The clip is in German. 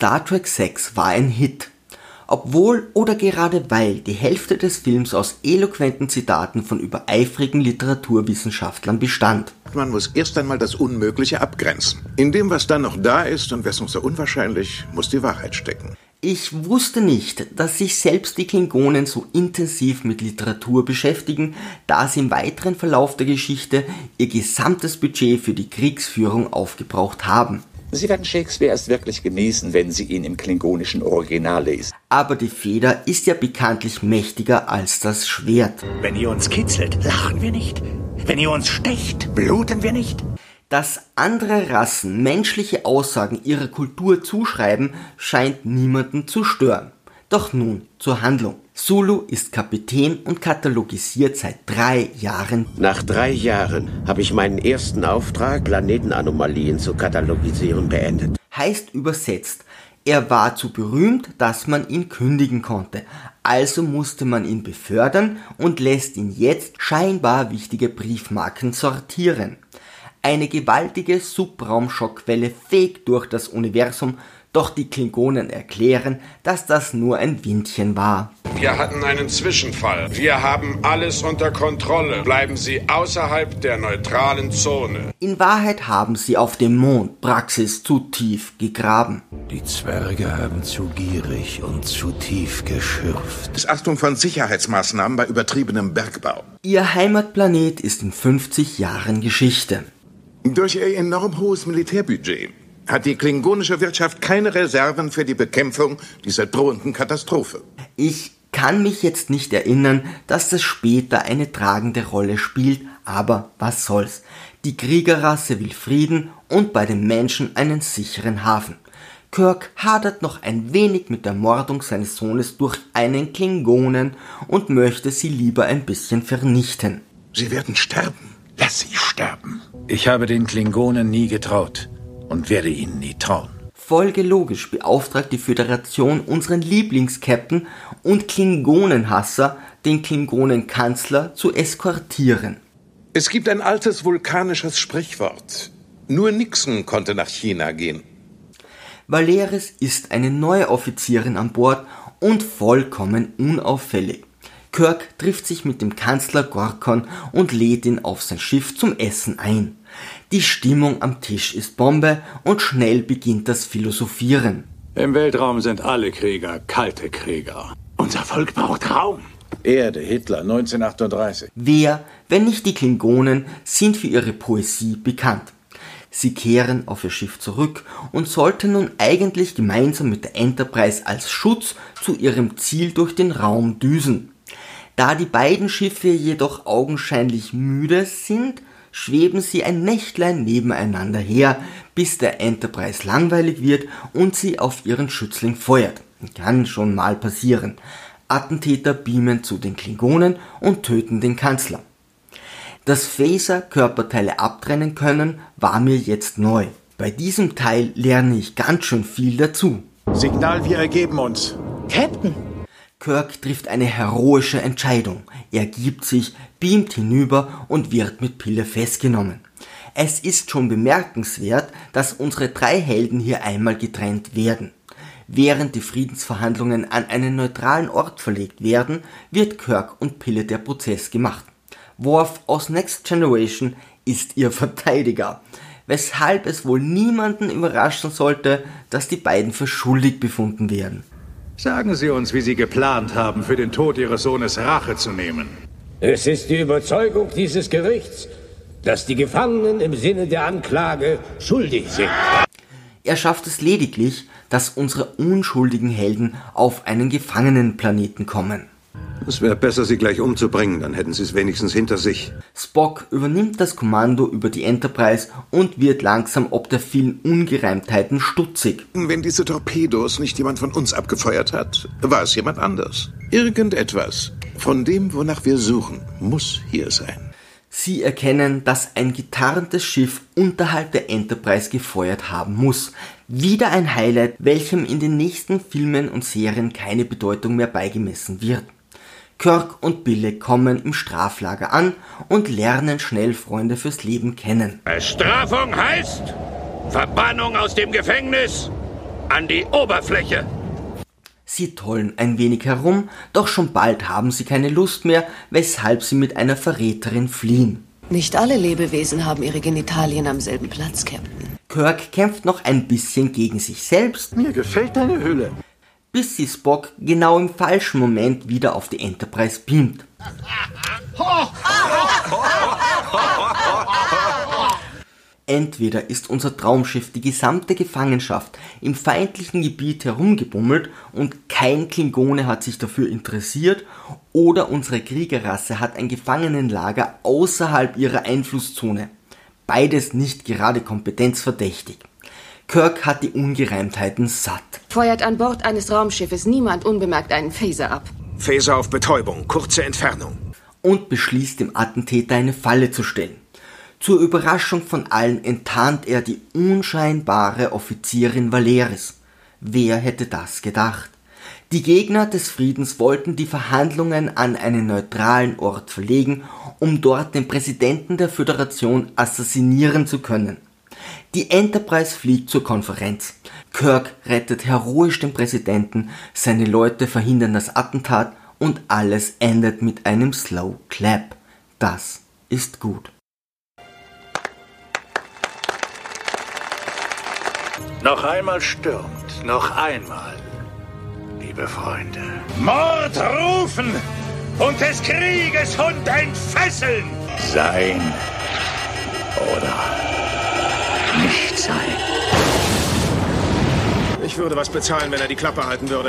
Star Trek 6 war ein Hit. Obwohl oder gerade weil die Hälfte des Films aus eloquenten Zitaten von übereifrigen Literaturwissenschaftlern bestand. Man muss erst einmal das Unmögliche abgrenzen. In dem, was dann noch da ist und wessen so unwahrscheinlich, muss die Wahrheit stecken. Ich wusste nicht, dass sich selbst die Klingonen so intensiv mit Literatur beschäftigen, da sie im weiteren Verlauf der Geschichte ihr gesamtes Budget für die Kriegsführung aufgebraucht haben. Sie werden Shakespeare erst wirklich genießen, wenn Sie ihn im klingonischen Original lesen. Aber die Feder ist ja bekanntlich mächtiger als das Schwert. Wenn ihr uns kitzelt, lachen wir nicht. Wenn ihr uns stecht, bluten wir nicht. Dass andere Rassen menschliche Aussagen ihrer Kultur zuschreiben, scheint niemanden zu stören. Doch nun zur Handlung. Sulu ist Kapitän und katalogisiert seit drei Jahren. Nach drei Jahren habe ich meinen ersten Auftrag, Planetenanomalien zu katalogisieren, beendet. Heißt übersetzt, er war zu berühmt, dass man ihn kündigen konnte. Also musste man ihn befördern und lässt ihn jetzt scheinbar wichtige Briefmarken sortieren. Eine gewaltige Subraumschockwelle fegt durch das Universum doch die Klingonen erklären, dass das nur ein Windchen war. Wir hatten einen Zwischenfall. Wir haben alles unter Kontrolle. Bleiben Sie außerhalb der neutralen Zone. In Wahrheit haben sie auf dem Mond Praxis zu tief gegraben. Die Zwerge haben zu gierig und zu tief geschürft. Missachtung von Sicherheitsmaßnahmen bei übertriebenem Bergbau. Ihr Heimatplanet ist in 50 Jahren Geschichte. Durch ihr enorm hohes Militärbudget hat die klingonische Wirtschaft keine Reserven für die Bekämpfung dieser drohenden Katastrophe. Ich kann mich jetzt nicht erinnern, dass das später eine tragende Rolle spielt, aber was soll's. Die Kriegerrasse will Frieden und bei den Menschen einen sicheren Hafen. Kirk hadert noch ein wenig mit der Mordung seines Sohnes durch einen Klingonen und möchte sie lieber ein bisschen vernichten. Sie werden sterben. Lass sie sterben. Ich habe den Klingonen nie getraut und werde ihnen nie trauen. Folgelogisch beauftragt die Föderation unseren Lieblingskapitän und Klingonenhasser, den Klingonenkanzler, zu eskortieren. Es gibt ein altes vulkanisches Sprichwort. Nur Nixon konnte nach China gehen. Valeris ist eine neue Offizierin an Bord und vollkommen unauffällig. Kirk trifft sich mit dem Kanzler Gorkon und lädt ihn auf sein Schiff zum Essen ein. Die Stimmung am Tisch ist Bombe und schnell beginnt das Philosophieren. Im Weltraum sind alle Krieger kalte Krieger. Unser Volk braucht Raum. Erde, Hitler, 1938. Wer, wenn nicht die Klingonen, sind für ihre Poesie bekannt. Sie kehren auf ihr Schiff zurück und sollten nun eigentlich gemeinsam mit der Enterprise als Schutz zu ihrem Ziel durch den Raum düsen. Da die beiden Schiffe jedoch augenscheinlich müde sind, schweben sie ein Nächtlein nebeneinander her, bis der Enterprise langweilig wird und sie auf ihren Schützling feuert. Kann schon mal passieren. Attentäter beamen zu den Klingonen und töten den Kanzler. Dass Phaser Körperteile abtrennen können, war mir jetzt neu. Bei diesem Teil lerne ich ganz schön viel dazu. Signal, wir ergeben uns. Captain! Kirk trifft eine heroische Entscheidung. Er gibt sich, beamt hinüber und wird mit Pille festgenommen. Es ist schon bemerkenswert, dass unsere drei Helden hier einmal getrennt werden. Während die Friedensverhandlungen an einen neutralen Ort verlegt werden, wird Kirk und Pille der Prozess gemacht. Worf aus Next Generation ist ihr Verteidiger, weshalb es wohl niemanden überraschen sollte, dass die beiden für schuldig befunden werden. Sagen Sie uns, wie Sie geplant haben, für den Tod Ihres Sohnes Rache zu nehmen. Es ist die Überzeugung dieses Gerichts, dass die Gefangenen im Sinne der Anklage schuldig sind. Er schafft es lediglich, dass unsere unschuldigen Helden auf einen Gefangenenplaneten kommen. Es wäre besser, sie gleich umzubringen, dann hätten sie es wenigstens hinter sich. Spock übernimmt das Kommando über die Enterprise und wird langsam ob der vielen Ungereimtheiten stutzig. Wenn diese Torpedos nicht jemand von uns abgefeuert hat, war es jemand anders. Irgendetwas von dem, wonach wir suchen, muss hier sein. Sie erkennen, dass ein getarntes Schiff unterhalb der Enterprise gefeuert haben muss. Wieder ein Highlight, welchem in den nächsten Filmen und Serien keine Bedeutung mehr beigemessen wird. Kirk und Bille kommen im Straflager an und lernen schnell Freunde fürs Leben kennen. Bestrafung heißt Verbannung aus dem Gefängnis An die Oberfläche! Sie tollen ein wenig herum, doch schon bald haben sie keine Lust mehr, weshalb sie mit einer Verräterin fliehen. Nicht alle Lebewesen haben ihre Genitalien am selben Platz, Captain. Kirk kämpft noch ein bisschen gegen sich selbst. Mir gefällt deine Hülle. Bis sie Spock genau im falschen Moment wieder auf die Enterprise beamt. Entweder ist unser Traumschiff die gesamte Gefangenschaft im feindlichen Gebiet herumgebummelt und kein Klingone hat sich dafür interessiert, oder unsere Kriegerrasse hat ein Gefangenenlager außerhalb ihrer Einflusszone. Beides nicht gerade kompetenzverdächtig. Kirk hat die Ungereimtheiten satt. Feuert an Bord eines Raumschiffes niemand unbemerkt einen Phaser ab. Phaser auf Betäubung, kurze Entfernung. Und beschließt dem Attentäter eine Falle zu stellen. Zur Überraschung von allen enttarnt er die unscheinbare Offizierin Valeris. Wer hätte das gedacht? Die Gegner des Friedens wollten die Verhandlungen an einen neutralen Ort verlegen, um dort den Präsidenten der Föderation assassinieren zu können. Die Enterprise fliegt zur Konferenz. Kirk rettet heroisch den Präsidenten, seine Leute verhindern das Attentat und alles endet mit einem Slow Clap. Das ist gut. Noch einmal stürmt, noch einmal, liebe Freunde. Mord rufen und des Krieges Hund entfesseln. Sein oder nicht sein. Ich würde was bezahlen, wenn er die Klappe halten würde.